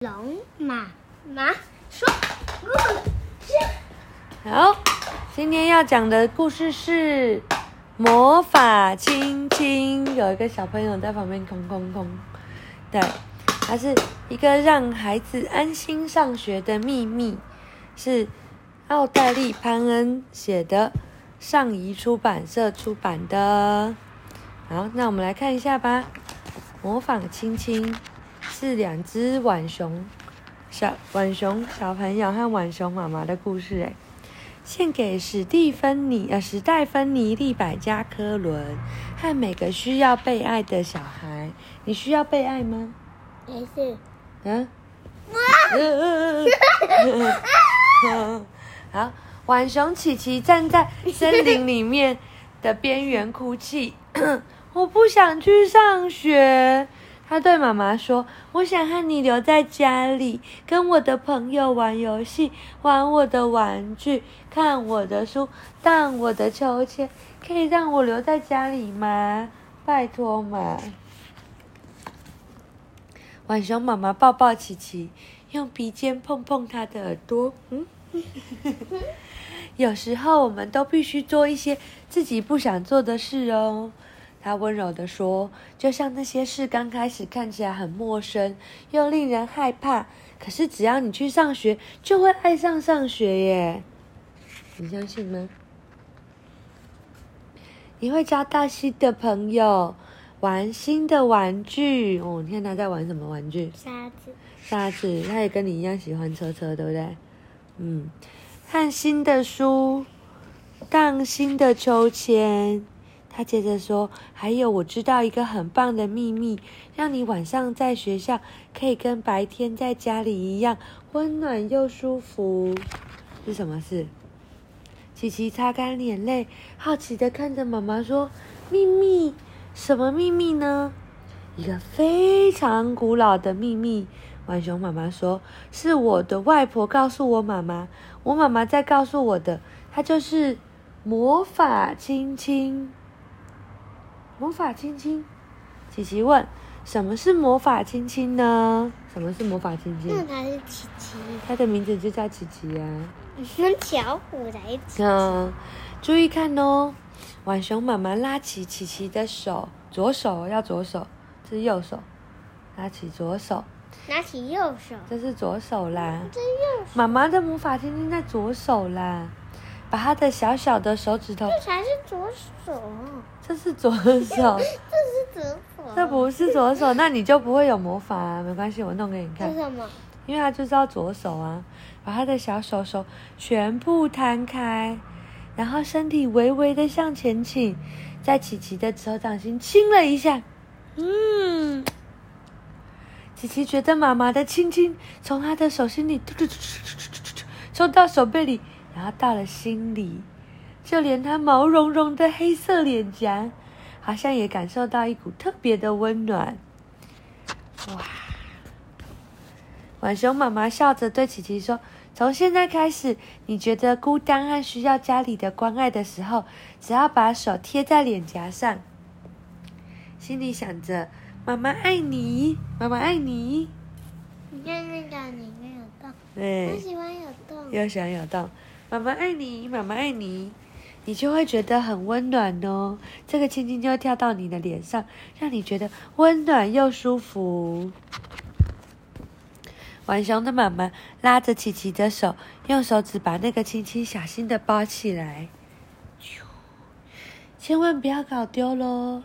龙妈妈说故事。好，今天要讲的故事是魔法亲亲。有一个小朋友在旁边空空空，对，它是一个让孩子安心上学的秘密，是奥黛丽·潘恩写的，上仪出版社出版的。好，那我们来看一下吧。魔法亲亲是两只浣熊小浣熊小朋友和浣熊妈妈的故事，哎。献给史蒂芬妮呃史黛芬妮利百加科伦和每个需要被爱的小孩。你需要被爱吗？没事。嗯。好，浣熊琪琪站在森林里面的边缘哭泣。我不想去上学。他对妈妈说：“我想和你留在家里，跟我的朋友玩游戏，玩我的玩具，看我的书，荡我的秋千。可以让我留在家里吗？拜托嘛！”浣熊妈妈抱抱琪琪，用鼻尖碰碰他的耳朵。嗯，有时候我们都必须做一些自己不想做的事哦。他温柔地说：“就像那些事刚开始看起来很陌生，又令人害怕，可是只要你去上学，就会爱上上学耶。你相信吗？你会交到新的朋友，玩新的玩具。哦，你看他在玩什么玩具？沙子。沙子，他也跟你一样喜欢车车，对不对？嗯，看新的书，荡新的秋千。”他接着说：“还有，我知道一个很棒的秘密，让你晚上在学校可以跟白天在家里一样温暖又舒服。是什么事？”琪琪擦干眼泪，好奇的看着妈妈说：“秘密？什么秘密呢？”一个非常古老的秘密。浣熊妈妈说：“是我的外婆告诉我妈妈，我妈妈在告诉我的，她就是魔法亲亲。”魔法亲亲，琪琪问：“什么是魔法亲亲呢？什么是魔法亲亲？”那他是琪琪，他的名字就叫琪琪呀。那巧虎来着。嗯，注意看哦，浣熊妈妈拉起琪琪的手，左手要左手，这是右手，拉起左手，拿起右手，这是左手啦。这右手。妈妈的魔法亲亲在左手啦。把他的小小的手指头，这才是左手，这是左手，这是左手，这不是左手，那你就不会有魔法啊！没关系，我弄给你看。为什么？因为他就知道左手啊！把他的小手手全部摊开，然后身体微微的向前倾，在琪琪的手掌心亲了一下。嗯，琪琪觉得妈妈的亲亲从他的手心里突突突突突突突冲到手背里。然后到了心里，就连他毛茸茸的黑色脸颊，好像也感受到一股特别的温暖。哇！浣熊妈妈笑着对琪琪说：“从现在开始，你觉得孤单和需要家里的关爱的时候，只要把手贴在脸颊上，心里想着‘妈妈爱你，妈妈爱你’。你看那个里面有洞，对，我喜欢有洞，又喜欢有洞。”妈妈爱你，妈妈爱你，你就会觉得很温暖哦。这个亲亲就会跳到你的脸上，让你觉得温暖又舒服。浣熊的妈妈拉着琪琪的手，用手指把那个亲亲小心的包起来，千万不要搞丢喽。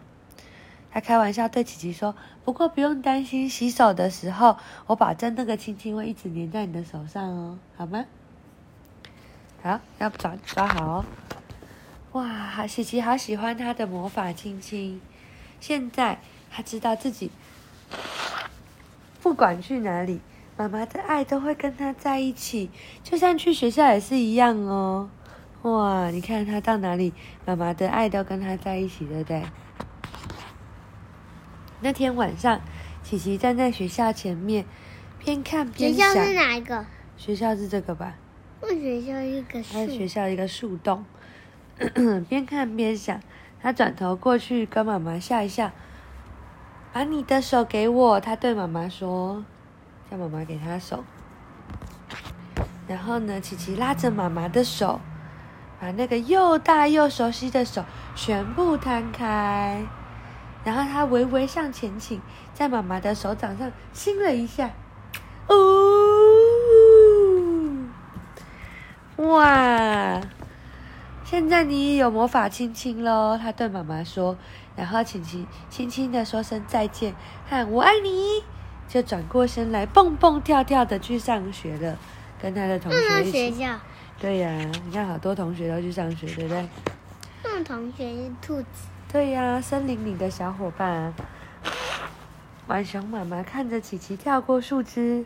他开玩笑对琪琪说：“不过不用担心，洗手的时候，我保证那个亲亲会一直粘在你的手上哦，好吗？”好，要抓抓好哦！哇，琪琪好喜欢他的魔法亲亲。现在他知道自己不管去哪里，妈妈的爱都会跟他在一起，就像去学校也是一样哦。哇，你看他到哪里，妈妈的爱都跟他在一起，对不对？那天晚上，琪琪站在学校前面，边看边想。学校是哪一个？学校是这个吧？学校一个树，在学校一个树洞，边看边想。他转头过去跟妈妈笑一笑，把你的手给我。他对妈妈说：“叫妈妈给他手。然后呢，琪琪拉着妈妈的手，把那个又大又熟悉的手全部摊开，然后他微微向前倾，在妈妈的手掌上亲了一下。哦，哇！现在你也有魔法亲亲喽，他对妈妈说，然后琪琪轻轻的说声再见，喊我爱你，就转过身来蹦蹦跳跳的去上学了，跟他的同那学一起。学校，对呀、你看好多同学都去上学，对不对？那同学是兔子，对呀、森林里的小伙伴。浣熊妈妈看着琪琪跳过树枝，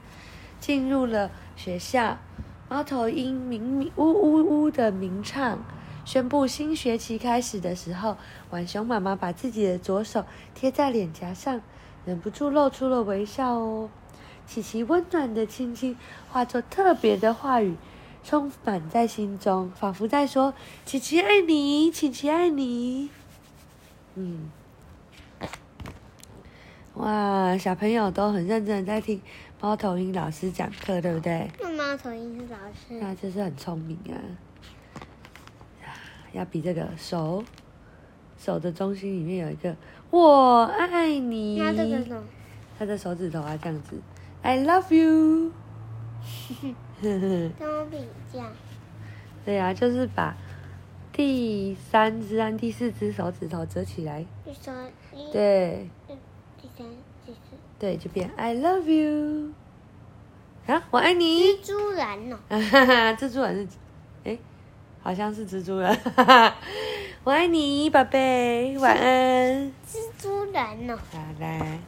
进入了学校。猫头鹰鸣鸣呜呜呜的鸣唱，宣布新学期开始的时候，浣熊妈妈把自己的左手贴在脸颊上，忍不住露出了微笑哦。琪琪温暖的亲亲化作特别的话语，充满在心中，仿佛在说：“琪琪爱你，琪琪爱你。”嗯，哇，小朋友都很认真的在听猫头鹰老师讲课，对不对？那猫头鹰是老师，那就是很聪明啊！要比这个手，手的中心里面有一个“我爱你”，那这个？他的手指头啊这样子，I love you。呵呵，跟我比较，对呀、就是把第三只和第四只手指头折起来，对第三、第四。对，就变 I love you。啊，我爱你。蜘蛛人哦，哈哈，蜘蛛人是，哎，好像是蜘蛛人。哈哈，我爱你，宝贝，晚安。蜘蛛人哦。好，来。